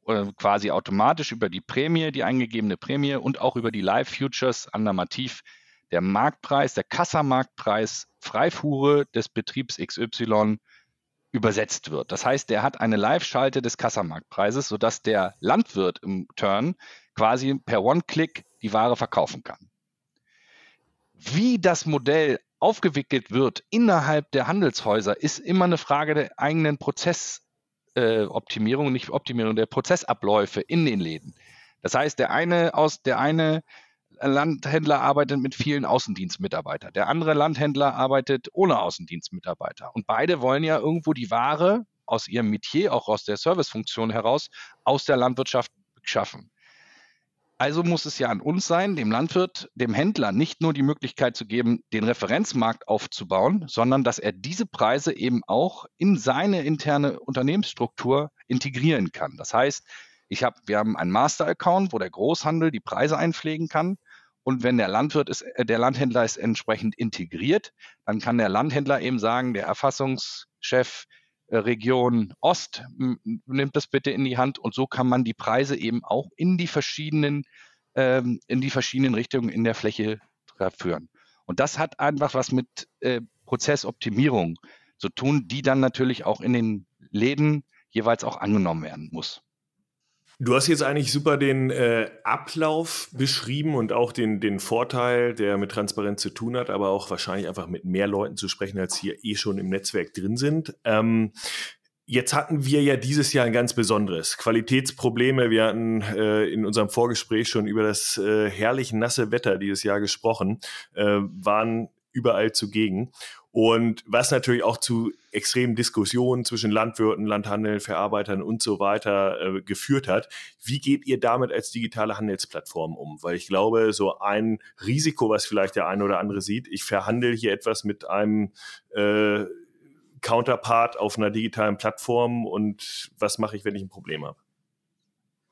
Speaker 4: äh, quasi automatisch über die Prämie, die eingegebene Prämie und auch über die Live-Futures normativ der Marktpreis, der Kassamarktpreis Freifuhre des Betriebs XY übersetzt wird. Das heißt, der hat eine Live-Schalte des Kassamarktpreises, sodass der Landwirt im Turn quasi per One-Click die Ware verkaufen kann. Wie das Modell aufgewickelt wird innerhalb der Handelshäuser, ist immer eine Frage der eigenen Prozessoptimierung, äh, nicht Optimierung der Prozessabläufe in den Läden. Das heißt, der eine aus der eine Landhändler arbeitet mit vielen Außendienstmitarbeitern. Der andere Landhändler arbeitet ohne Außendienstmitarbeiter. Und beide wollen ja irgendwo die Ware aus ihrem Metier, auch aus der Servicefunktion heraus, aus der Landwirtschaft schaffen. Also muss es ja an uns sein, dem Landwirt, dem Händler nicht nur die Möglichkeit zu geben, den Referenzmarkt aufzubauen, sondern dass er diese Preise eben auch in seine interne Unternehmensstruktur integrieren kann. Das heißt, ich hab, wir haben einen Master-Account, wo der Großhandel die Preise einpflegen kann. Und wenn der Landwirt ist, äh, der Landhändler ist entsprechend integriert, dann kann der Landhändler eben sagen, der Erfassungschef äh, Region Ost nimmt das bitte in die Hand und so kann man die Preise eben auch in die verschiedenen, ähm, in die verschiedenen Richtungen in der Fläche führen. Und das hat einfach was mit äh, Prozessoptimierung zu tun, die dann natürlich auch in den Läden jeweils auch angenommen werden muss.
Speaker 2: Du hast jetzt eigentlich super den äh, Ablauf beschrieben und auch den, den Vorteil, der mit Transparenz zu tun hat, aber auch wahrscheinlich einfach mit mehr Leuten zu sprechen, als hier eh schon im Netzwerk drin sind. Ähm, Jetzt hatten wir ja dieses Jahr ein ganz besonderes Qualitätsprobleme. Wir hatten äh, in unserem Vorgespräch schon über das äh, herrlich nasse Wetter dieses Jahr gesprochen, äh, waren überall zugegen. Und was natürlich auch zu extremen Diskussionen zwischen Landwirten, Landhandeln, Verarbeitern und so weiter äh, geführt hat. Wie geht ihr damit als digitale Handelsplattform um? Weil ich glaube, so ein Risiko, was vielleicht der eine oder andere sieht, ich verhandle hier etwas mit einem äh, Counterpart auf einer digitalen Plattform und was mache ich, wenn ich ein Problem habe?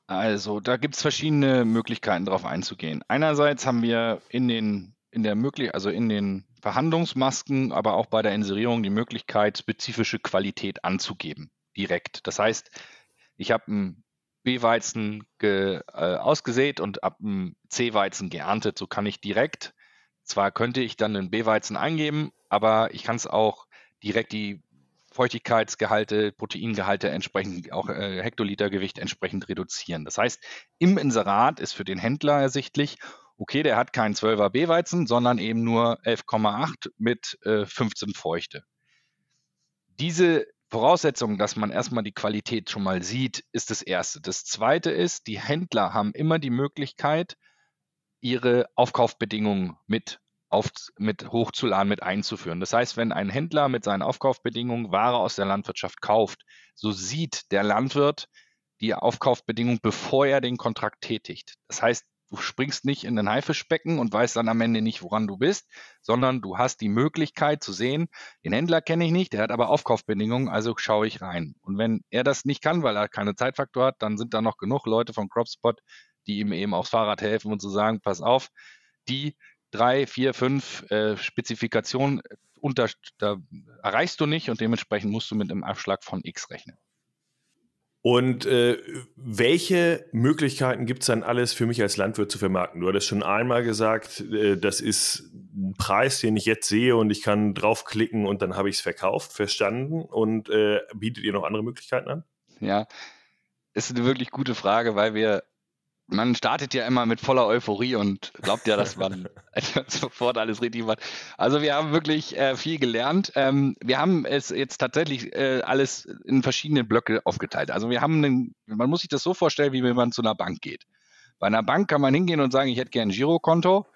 Speaker 4: Also, da gibt es verschiedene Möglichkeiten, darauf einzugehen. Einerseits haben wir in den, in der möglich, also in den Verhandlungsmasken, aber auch bei der Inserierung die Möglichkeit, spezifische Qualität anzugeben, direkt. Das heißt, ich habe einen B-Weizen äh, ausgesät und ab einem C-Weizen geerntet. So kann ich direkt, zwar könnte ich dann einen B-Weizen eingeben, aber ich kann es auch direkt die Feuchtigkeitsgehalte, Proteingehalte entsprechend, auch äh, Hektolitergewicht entsprechend reduzieren. Das heißt, im Inserat ist für den Händler ersichtlich, okay, der hat keinen 12er B-Weizen, sondern eben nur 11,8 mit äh, 15 Feuchte. Diese Voraussetzung, dass man erstmal die Qualität schon mal sieht, ist das Erste. Das Zweite ist, die Händler haben immer die Möglichkeit, ihre Aufkaufbedingungen mit auf, mit hochzuladen, mit einzuführen. Das heißt, wenn ein Händler mit seinen Aufkaufbedingungen Ware aus der Landwirtschaft kauft, so sieht der Landwirt die Aufkaufbedingungen, bevor er den Kontrakt tätigt. Das heißt, du springst nicht in den Haifischbecken und weißt dann am Ende nicht, woran du bist, sondern du hast die Möglichkeit zu sehen, den Händler kenne ich nicht, der hat aber Aufkaufbedingungen, also schaue ich rein. Und wenn er das nicht kann, weil er keine Zeitfaktor hat, dann sind da noch genug Leute von CropSpot, die ihm eben aufs Fahrrad helfen und zu so sagen, pass auf, die drei, vier, fünf äh, Spezifikationen äh, unter, da erreichst du nicht und dementsprechend musst du mit einem Abschlag von X rechnen.
Speaker 2: Und äh, welche Möglichkeiten gibt es dann alles für mich als Landwirt zu vermarkten? Du hattest schon einmal gesagt, äh, das ist ein Preis, den ich jetzt sehe und ich kann draufklicken und dann habe ich es verkauft, verstanden. Und äh, bietet ihr noch andere Möglichkeiten an?
Speaker 4: Ja, ist eine wirklich gute Frage, weil wir man startet ja immer mit voller Euphorie und glaubt ja, dass man sofort alles richtig macht. Also wir haben wirklich äh, viel gelernt. Ähm, wir haben es jetzt tatsächlich äh, alles in verschiedene Blöcke aufgeteilt. Also wir haben, einen, man muss sich das so vorstellen, wie wenn man zu einer Bank geht. Bei einer Bank kann man hingehen und sagen, ich hätte gerne ein Girokonto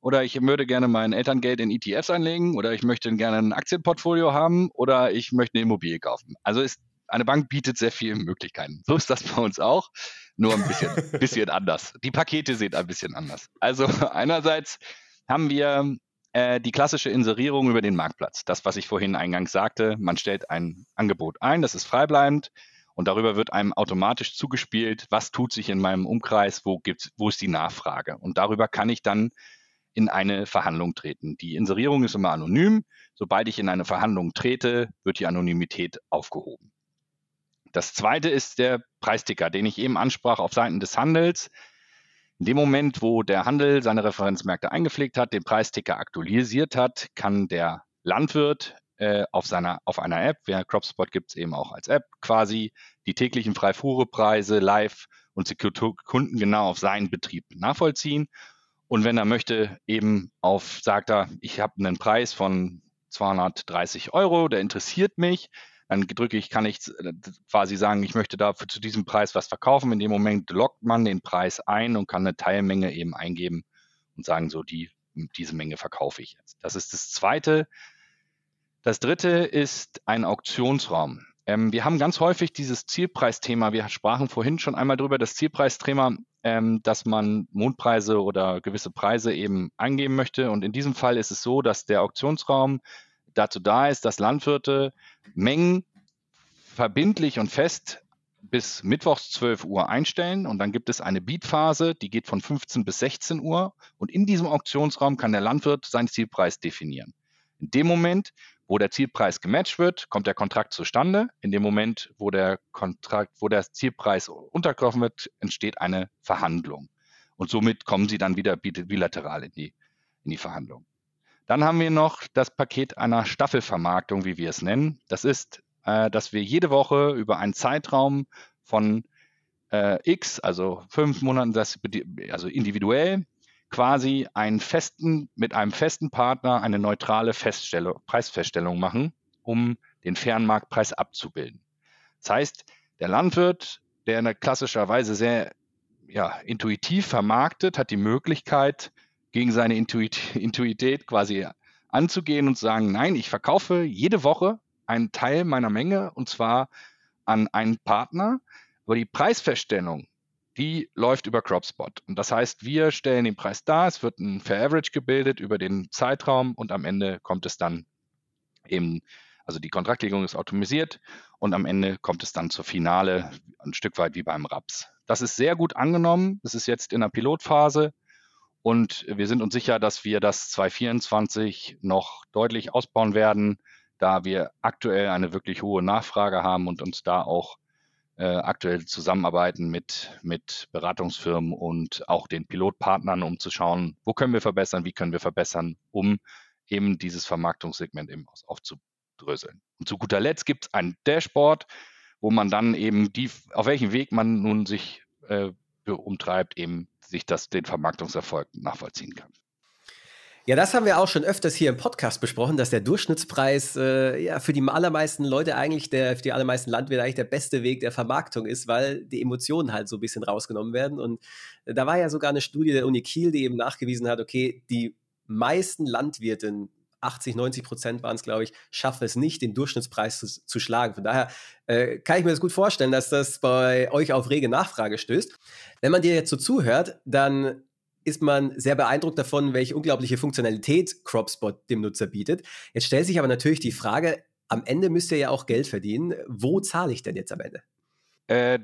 Speaker 4: oder ich würde gerne mein Elterngeld in ETFs anlegen oder ich möchte gerne ein Aktienportfolio haben oder ich möchte eine Immobilie kaufen. Also ist eine Bank bietet sehr viele Möglichkeiten. So ist das bei uns auch, nur ein bisschen, bisschen anders. Die Pakete sind ein bisschen anders. Also einerseits haben wir äh, die klassische Inserierung über den Marktplatz. Das, was ich vorhin eingangs sagte, man stellt ein Angebot ein, das ist freibleibend und darüber wird einem automatisch zugespielt, was tut sich in meinem Umkreis, wo, gibt's, wo ist die Nachfrage. Und darüber kann ich dann in eine Verhandlung treten. Die Inserierung ist immer anonym. Sobald ich in eine Verhandlung trete, wird die Anonymität aufgehoben. Das zweite ist der Preisticker, den ich eben ansprach auf Seiten des Handels. In dem Moment, wo der Handel seine Referenzmärkte eingepflegt hat, den Preisticker aktualisiert hat, kann der Landwirt äh, auf, seiner, auf einer App, wer CropSpot gibt es eben auch als App, quasi die täglichen Freifuhrepreise live und Kunden genau auf seinen Betrieb nachvollziehen. Und wenn er möchte, eben auf, sagt er, ich habe einen Preis von 230 Euro, der interessiert mich, dann drücke ich, kann ich äh, quasi sagen, ich möchte dafür zu diesem Preis was verkaufen. In dem Moment lockt man den Preis ein und kann eine Teilmenge eben eingeben und sagen, so die, diese Menge verkaufe ich jetzt. Das ist das Zweite. Das Dritte ist ein Auktionsraum. Ähm, wir haben ganz häufig dieses Zielpreisthema. Wir sprachen vorhin schon einmal darüber, das Zielpreisthema, ähm, dass man Mondpreise oder gewisse Preise eben eingeben möchte. Und in diesem Fall ist es so, dass der Auktionsraum dazu da ist, dass Landwirte Mengen verbindlich und fest bis mittwochs 12 Uhr einstellen und dann gibt es eine Beatphase, die geht von 15 bis 16 Uhr und in diesem Auktionsraum kann der Landwirt seinen Zielpreis definieren. In dem Moment, wo der Zielpreis gematcht wird, kommt der Kontrakt zustande. In dem Moment, wo der Kontrakt, wo der Zielpreis untergetroffen wird, entsteht eine Verhandlung. Und somit kommen sie dann wieder bilateral in die, in die Verhandlung. Dann haben wir noch das Paket einer Staffelvermarktung, wie wir es nennen. Das ist, äh, dass wir jede Woche über einen Zeitraum von äh, X, also fünf Monaten, das, also individuell, quasi einen festen, mit einem festen Partner eine neutrale Feststellung, Preisfeststellung machen, um den fairen Marktpreis abzubilden. Das heißt, der Landwirt, der klassischerweise sehr ja, intuitiv vermarktet, hat die Möglichkeit, gegen seine Intuit Intuität quasi anzugehen und zu sagen, nein, ich verkaufe jede Woche einen Teil meiner Menge und zwar an einen Partner, aber die Preisfeststellung, die läuft über CropSpot. Und das heißt, wir stellen den Preis dar, es wird ein Fair Average gebildet über den Zeitraum und am Ende kommt es dann eben, also die Kontraktlegung ist automatisiert und am Ende kommt es dann zur Finale, ein Stück weit wie beim Raps. Das ist sehr gut angenommen. Das ist jetzt in der Pilotphase. Und wir sind uns sicher, dass wir das 2024 noch deutlich ausbauen werden, da wir aktuell eine wirklich hohe Nachfrage haben und uns da auch äh, aktuell zusammenarbeiten mit, mit Beratungsfirmen und auch den Pilotpartnern, um zu schauen, wo können wir verbessern, wie können wir verbessern, um eben dieses Vermarktungssegment eben aufzudröseln. Und zu guter Letzt gibt es ein Dashboard, wo man dann eben die, auf welchem Weg man nun sich äh, umtreibt, eben sich das, den Vermarktungserfolg nachvollziehen kann.
Speaker 3: Ja, das haben wir auch schon öfters hier im Podcast besprochen, dass der Durchschnittspreis äh, ja für die allermeisten Leute eigentlich der, für die allermeisten Landwirte eigentlich der beste Weg der Vermarktung ist, weil die Emotionen halt so ein bisschen rausgenommen werden. Und da war ja sogar eine Studie der Uni Kiel, die eben nachgewiesen hat, okay, die meisten Landwirte 80, 90 Prozent waren es, glaube ich, schaffen es nicht, den Durchschnittspreis zu, zu schlagen. Von daher äh, kann ich mir das gut vorstellen, dass das bei euch auf rege Nachfrage stößt. Wenn man dir jetzt so zuhört, dann ist man sehr beeindruckt davon, welche unglaubliche Funktionalität CropSpot dem Nutzer bietet. Jetzt stellt sich aber natürlich die Frage, am Ende müsst ihr ja auch Geld verdienen. Wo zahle ich denn jetzt am Ende?
Speaker 4: Äh,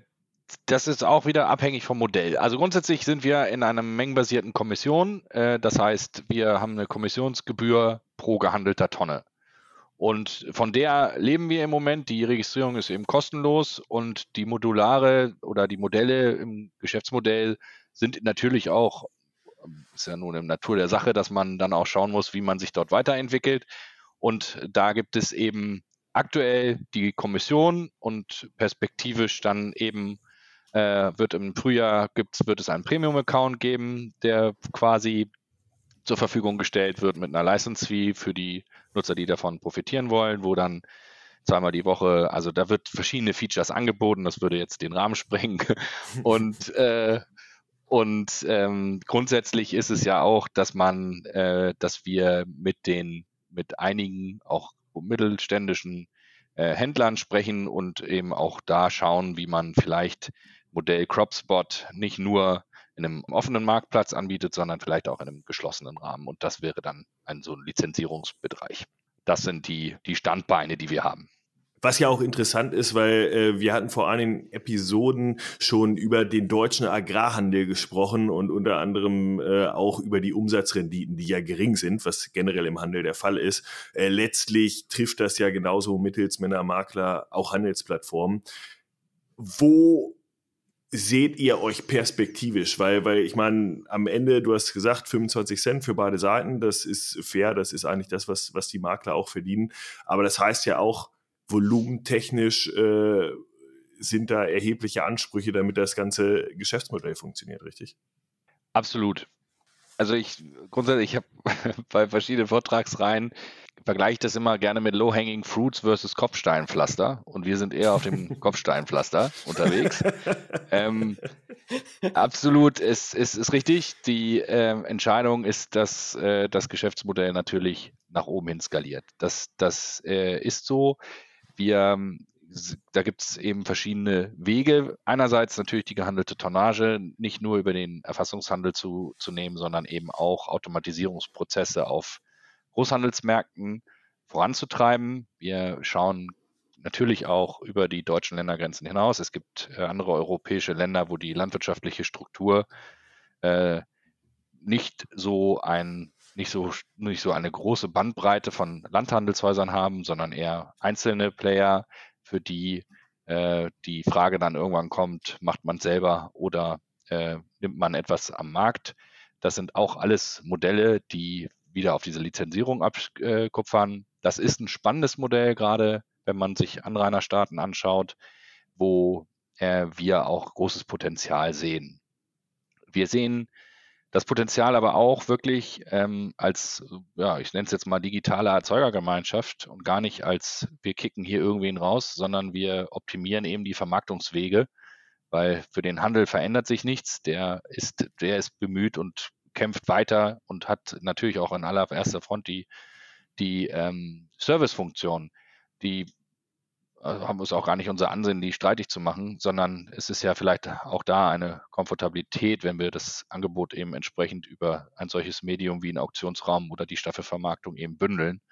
Speaker 4: das ist auch wieder abhängig vom Modell. Also grundsätzlich sind wir in einer mengenbasierten Kommission. Äh, das heißt, wir haben eine Kommissionsgebühr pro gehandelter Tonne. Und von der leben wir im Moment. Die Registrierung ist eben kostenlos und die Modulare oder die Modelle im Geschäftsmodell sind natürlich auch ist ja nun in Natur der Sache, dass man dann auch schauen muss, wie man sich dort weiterentwickelt. Und da gibt es eben aktuell die Kommission und perspektivisch dann eben äh, wird im Frühjahr gibt's, wird es einen Premium-Account geben, der quasi zur Verfügung gestellt wird mit einer License-Fee für die Nutzer, die davon profitieren wollen, wo dann zweimal die Woche, also da wird verschiedene Features angeboten, das würde jetzt den Rahmen sprengen. Und äh, und ähm, grundsätzlich ist es ja auch, dass man, äh, dass wir mit den, mit einigen auch mittelständischen äh, Händlern sprechen und eben auch da schauen, wie man vielleicht Modell CropSpot nicht nur in einem offenen Marktplatz anbietet, sondern vielleicht auch in einem geschlossenen Rahmen. Und das wäre dann ein so ein Lizenzierungsbereich. Das sind die, die Standbeine, die wir haben.
Speaker 2: Was ja auch interessant ist, weil äh, wir hatten vor einigen Episoden schon über den deutschen Agrarhandel gesprochen und unter anderem äh, auch über die Umsatzrenditen, die ja gering sind, was generell im Handel der Fall ist. Äh, letztlich trifft das ja genauso Mittelsmänner, Makler, auch Handelsplattformen. Wo seht ihr euch perspektivisch? Weil, weil ich meine, am Ende, du hast gesagt, 25 Cent für beide Seiten, das ist fair, das ist eigentlich das, was, was die Makler auch verdienen. Aber das heißt ja auch, volumentechnisch äh, sind da erhebliche Ansprüche, damit das ganze Geschäftsmodell funktioniert, richtig?
Speaker 4: Absolut. Also ich grundsätzlich, ich habe bei verschiedenen Vortragsreihen vergleiche das immer gerne mit Low-Hanging Fruits versus Kopfsteinpflaster und wir sind eher auf dem Kopfsteinpflaster unterwegs. ähm, absolut, ist, ist, ist richtig. Die äh, Entscheidung ist, dass äh, das Geschäftsmodell natürlich nach oben hin skaliert. Das, das äh, ist so. Wir, ähm, da gibt es eben verschiedene Wege. Einerseits natürlich die gehandelte Tonnage nicht nur über den Erfassungshandel zu, zu nehmen, sondern eben auch Automatisierungsprozesse auf Großhandelsmärkten voranzutreiben. Wir schauen natürlich auch über die deutschen Ländergrenzen hinaus. Es gibt äh, andere europäische Länder, wo die landwirtschaftliche Struktur äh, nicht so ein nicht so, nicht so eine große Bandbreite von Landhandelshäusern haben, sondern eher einzelne Player, für die äh, die Frage dann irgendwann kommt, macht man selber oder äh, nimmt man etwas am Markt. Das sind auch alles Modelle, die wieder auf diese Lizenzierung abkupfern. Das ist ein spannendes Modell, gerade wenn man sich Anrainerstaaten anschaut, wo äh, wir auch großes Potenzial sehen. Wir sehen das Potenzial aber auch wirklich ähm, als, ja, ich nenne es jetzt mal digitale Erzeugergemeinschaft und gar nicht als wir kicken hier irgendwen raus, sondern wir optimieren eben die Vermarktungswege, weil für den Handel verändert sich nichts. Der ist, der ist bemüht und kämpft weiter und hat natürlich auch an allererster Front die, die ähm, Servicefunktion, die also haben es auch gar nicht unser Ansehen, die streitig zu machen, sondern es ist ja vielleicht auch da eine Komfortabilität, wenn wir das Angebot eben entsprechend über ein solches Medium wie ein Auktionsraum oder die Staffelvermarktung eben bündeln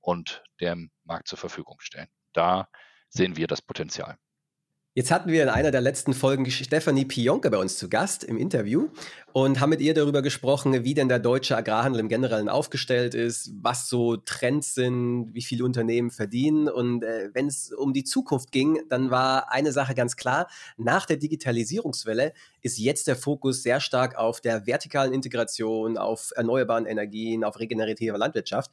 Speaker 4: und dem Markt zur Verfügung stellen. Da sehen wir das Potenzial.
Speaker 3: Jetzt hatten wir in einer der letzten Folgen Stefanie Pionke bei uns zu Gast im Interview und haben mit ihr darüber gesprochen, wie denn der deutsche Agrarhandel im Generellen aufgestellt ist, was so Trends sind, wie viele Unternehmen verdienen. Und äh, wenn es um die Zukunft ging, dann war eine Sache ganz klar, nach der Digitalisierungswelle ist jetzt der Fokus sehr stark auf der vertikalen Integration, auf erneuerbaren Energien, auf regenerativer Landwirtschaft.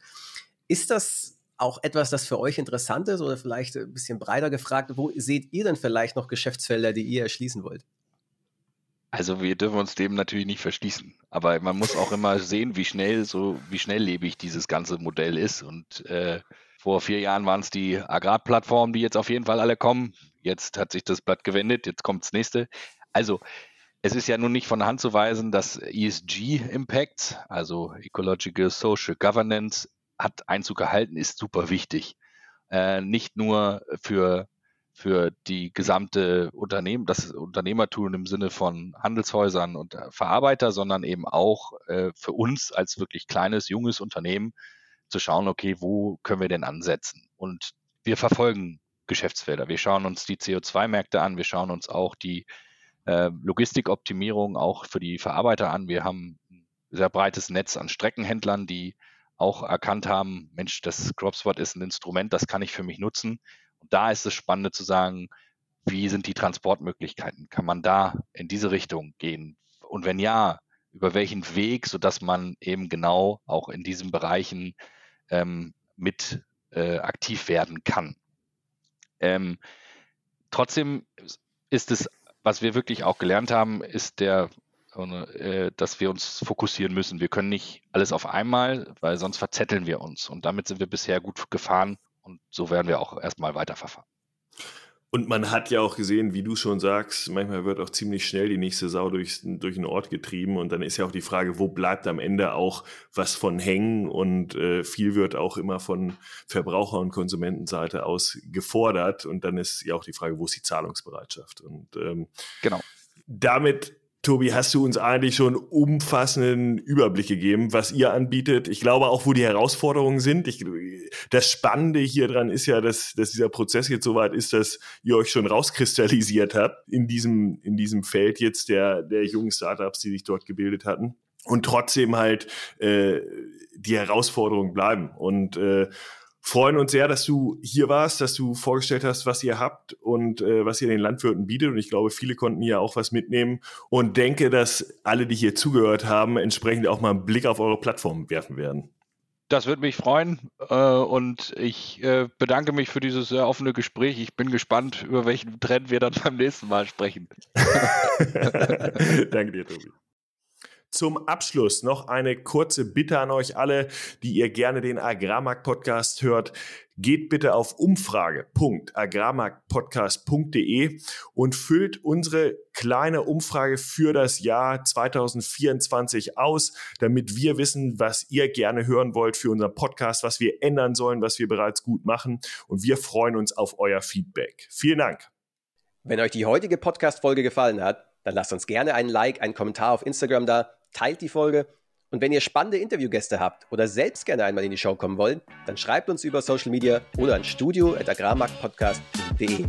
Speaker 3: Ist das auch etwas, das für euch interessant ist oder vielleicht ein bisschen breiter gefragt, wo seht ihr denn vielleicht noch Geschäftsfelder, die ihr erschließen wollt?
Speaker 4: Also wir dürfen uns dem natürlich nicht verschließen, aber man muss auch immer sehen, wie schnell so wie schnelllebig dieses ganze Modell ist. Und äh, vor vier Jahren waren es die Agrarplattformen, die jetzt auf jeden Fall alle kommen. Jetzt hat sich das Blatt gewendet, jetzt kommt das nächste. Also es ist ja nun nicht von der Hand zu weisen, dass ESG-Impacts, also Ecological Social Governance, hat Einzug gehalten, ist super wichtig. Äh, nicht nur für, für die gesamte Unternehmen, das Unternehmertum im Sinne von Handelshäusern und äh, Verarbeiter, sondern eben auch äh, für uns als wirklich kleines, junges Unternehmen zu schauen, okay, wo können wir denn ansetzen? Und wir verfolgen Geschäftsfelder. Wir schauen uns die CO2-Märkte an, wir schauen uns auch die äh, Logistikoptimierung auch für die Verarbeiter an. Wir haben ein sehr breites Netz an Streckenhändlern, die auch erkannt haben, Mensch, das CropSpot ist ein Instrument, das kann ich für mich nutzen. Und da ist es spannend zu sagen, wie sind die Transportmöglichkeiten? Kann man da in diese Richtung gehen? Und wenn ja, über welchen Weg, sodass man eben genau auch in diesen Bereichen ähm, mit äh, aktiv werden kann. Ähm, trotzdem ist es, was wir wirklich auch gelernt haben, ist der dass wir uns fokussieren müssen. Wir können nicht alles auf einmal, weil sonst verzetteln wir uns. Und damit sind wir bisher gut gefahren und so werden wir auch erstmal weiterverfahren.
Speaker 2: Und man hat ja auch gesehen, wie du schon sagst, manchmal wird auch ziemlich schnell die nächste Sau durch, durch den Ort getrieben. Und dann ist ja auch die Frage, wo bleibt am Ende auch was von hängen? Und äh, viel wird auch immer von Verbraucher- und Konsumentenseite aus gefordert. Und dann ist ja auch die Frage, wo ist die Zahlungsbereitschaft? Und ähm, genau. damit Tobi, hast du uns eigentlich schon umfassenden Überblick gegeben, was ihr anbietet? Ich glaube auch, wo die Herausforderungen sind. Ich, das Spannende hier dran ist ja, dass, dass dieser Prozess jetzt so weit ist, dass ihr euch schon rauskristallisiert habt in diesem, in diesem Feld jetzt der, der jungen Startups, die sich dort gebildet hatten. Und trotzdem halt äh, die Herausforderungen bleiben. Und äh, freuen uns sehr, dass du hier warst, dass du vorgestellt hast, was ihr habt und äh, was ihr den Landwirten bietet. Und ich glaube, viele konnten hier auch was mitnehmen und denke, dass alle, die hier zugehört haben, entsprechend auch mal einen Blick auf eure Plattform werfen werden.
Speaker 4: Das würde mich freuen äh, und ich äh, bedanke mich für dieses sehr offene Gespräch. Ich bin gespannt, über welchen Trend wir dann beim nächsten Mal sprechen.
Speaker 2: Danke dir, Tobi. Zum Abschluss noch eine kurze Bitte an euch alle, die ihr gerne den Agrarmarkt-Podcast hört. Geht bitte auf umfrage.agrarmarktpodcast.de und füllt unsere kleine Umfrage für das Jahr 2024 aus, damit wir wissen, was ihr gerne hören wollt für unseren Podcast, was wir ändern sollen, was wir bereits gut machen. Und wir freuen uns auf euer Feedback. Vielen Dank.
Speaker 3: Wenn euch die heutige Podcast-Folge gefallen hat, dann lasst uns gerne einen Like, einen Kommentar auf Instagram da teilt die Folge und wenn ihr spannende Interviewgäste habt oder selbst gerne einmal in die Show kommen wollt, dann schreibt uns über Social Media oder an studio.agrarmarktpodcast.de.